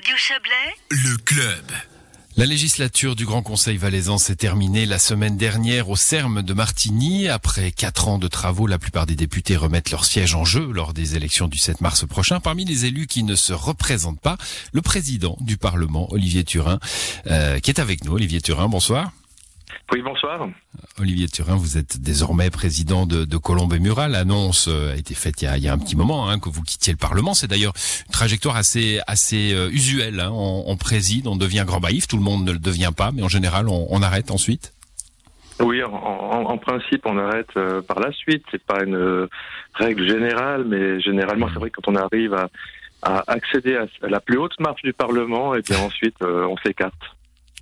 Radio Chablais, le club. La législature du Grand Conseil valaisan s'est terminée la semaine dernière au Serme de Martigny. Après quatre ans de travaux, la plupart des députés remettent leur siège en jeu lors des élections du 7 mars prochain. Parmi les élus qui ne se représentent pas, le président du Parlement, Olivier Turin, euh, qui est avec nous. Olivier Turin, bonsoir. Oui, bonsoir. Olivier Turin, vous êtes désormais président de, de Colombe et Murat. L'annonce euh, a été faite il y a, il y a un petit moment hein, que vous quittiez le Parlement. C'est d'ailleurs une trajectoire assez assez euh, usuelle. Hein. On, on, préside, on devient grand baïf. Tout le monde ne le devient pas, mais en général, on, on arrête ensuite. Oui, en, en, en, principe, on arrête euh, par la suite. C'est pas une euh, règle générale, mais généralement, c'est vrai que quand on arrive à, à accéder à, à, la plus haute marche du Parlement, et bien ensuite, on s'écarte.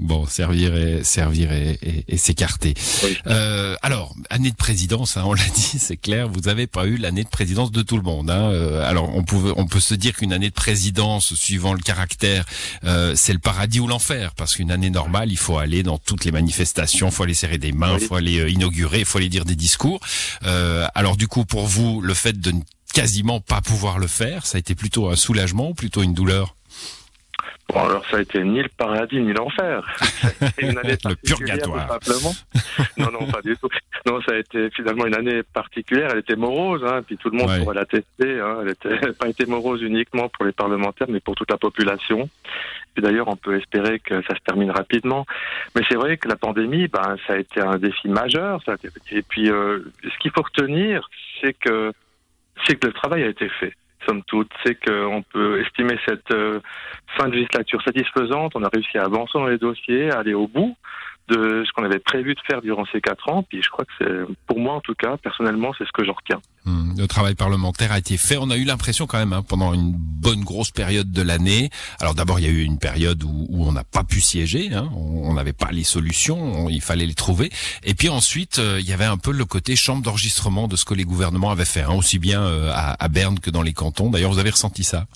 Bon, servir et servir et, et, et s'écarter. Oui. Euh, alors, année de présidence, hein, on l'a dit, c'est clair. Vous n'avez pas eu l'année de présidence de tout le monde. Hein. Euh, alors, on pouvait, on peut se dire qu'une année de présidence, suivant le caractère, euh, c'est le paradis ou l'enfer, parce qu'une année normale, il faut aller dans toutes les manifestations, faut aller serrer des mains, Oui. faut aller euh, inaugurer, faut aller dire des discours. Euh, alors, du coup, pour vous, le fait de ne quasiment pas pouvoir le faire, ça a été plutôt un soulagement ou plutôt une douleur? Bon, alors ça a été ni le paradis ni l'enfer. Une année Le purgatoire. simplement. non, non, pas du tout. Non, ça a été finalement une année particulière. Elle était morose, hein, puis tout le monde Ouais. pourra l'attester. Hein. Elle était pas été morose uniquement pour les parlementaires, mais pour toute la population. Puis d'ailleurs, on peut espérer que ça se termine rapidement. Mais c'est vrai que la pandémie, ben, ça a été un défi majeur. Ça a été- Et puis, euh, ce qu'il faut retenir, c'est que c'est que le travail a été fait somme toute, c'est qu'on peut estimer cette euh, fin de législature satisfaisante. On a réussi à avancer dans les dossiers, à aller au bout de ce qu'on avait prévu de faire durant ces quatre ans. Puis je crois que c'est, pour moi en tout cas, personnellement, c'est ce que j'en retiens. Hum, Le travail parlementaire a été fait. On a eu l'impression quand même, hein, pendant une bonne grosse période de l'année. Alors d'abord, il y a eu une période où, où on n'a pas pu siéger. Hein, on n'avait pas les solutions. on- il fallait les trouver. Et puis ensuite, euh, il y avait un peu le côté chambre d'enregistrement de ce que les gouvernements avaient fait, hein, aussi bien euh, à, à Berne que dans les cantons. D'ailleurs, vous avez ressenti ça?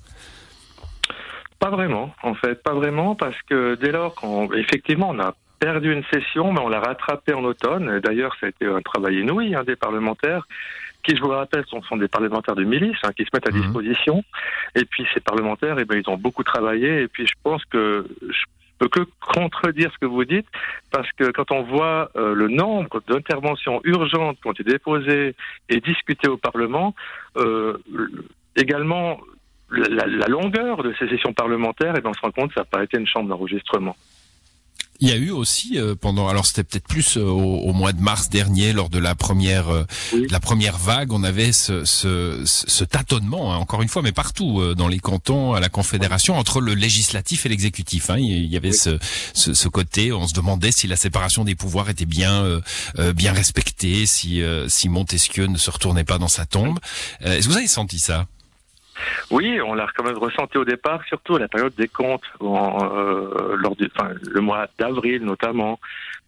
Pas vraiment, en fait, pas vraiment, parce que dès lors qu'on, effectivement, on a perdu une session, mais on l'a rattrapée en automne. D'ailleurs, ça a été un travail inouï hein, des parlementaires, qui, je vous le rappelle, sont, sont des parlementaires de milice, hein, qui se mettent à Mhm. disposition. Et puis ces parlementaires, eh ben, ils ont beaucoup travaillé. Et puis je pense que je peux que contredire ce que vous dites, parce que quand on voit euh, le nombre d'interventions urgentes qui ont été déposées et discutées au Parlement, euh, également la, la- longueur de ces sessions parlementaires, et ben on se rend compte que ça n'a pas été une chambre d'enregistrement. Il y a eu aussi euh, pendant, alors c'était peut-être plus euh, au, au mois de mars dernier, lors de la première, euh, Oui. la première vague, on avait ce, ce, ce- tâtonnement, hein, encore une fois, mais partout euh, dans les cantons, à la Confédération, entre le législatif et l'exécutif. hein. il y avait Oui. ce, ce, ce côté, on se demandait si la séparation des pouvoirs était bien, euh, euh, bien respectée, si, euh, si Montesquieu ne se retournait pas dans sa tombe. Euh, Est-ce que vous avez senti ça? Oui, on l'a quand même ressenti au départ, surtout à la période des comptes, euh, lors du, enfin, le mois d'avril notamment,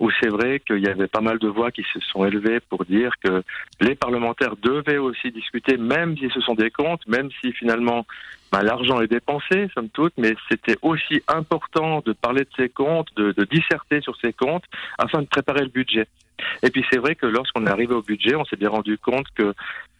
où c'est vrai qu'il y avait pas mal de voix qui se sont élevées pour dire que les parlementaires devaient aussi discuter, même si ce sont des comptes, même si finalement ben, l'argent est dépensé, somme toute, mais c'était aussi important de parler de ces comptes, de, de disserter sur ces comptes, afin de préparer le budget. Et puis c'est vrai que lorsqu'on est arrivé au budget, on s'est bien rendu compte que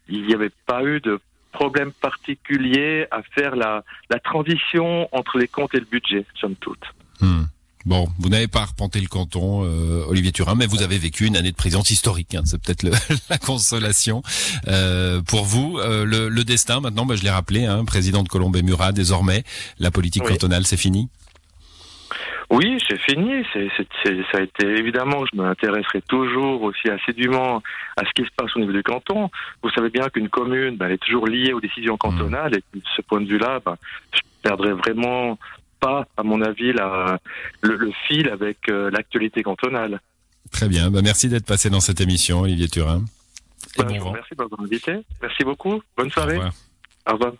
il n'y avait pas eu de problème particulier à faire la, la transition entre les comptes et le budget, somme toute. Hmm. Bon, vous n'avez pas arpenté le canton, euh, Olivier Turin, mais vous avez vécu une année de présidence historique. hein, c'est peut-être la consolation euh, pour vous. Euh, le, le destin, maintenant, bah, je l'ai rappelé, hein, président de Colombe et Murat, désormais, la politique Oui. cantonale, c'est fini? Oui, c'est fini. C'est, ça a été évidemment. Je m'intéresserai toujours aussi assidûment à ce qui se passe au niveau du canton. Vous savez bien qu'une commune, ben, elle est toujours liée aux décisions cantonales, et de ce point de vue-là, ben, je perdrai vraiment pas, à mon avis, la, le, le fil avec euh, l'actualité cantonale. Très bien. Bah, merci d'être passé dans cette émission, Olivier Turin. Et Ben, bon je vous vent. remercie de m'avoir invité. Merci beaucoup. Bonne Au soirée. revoir. Au revoir.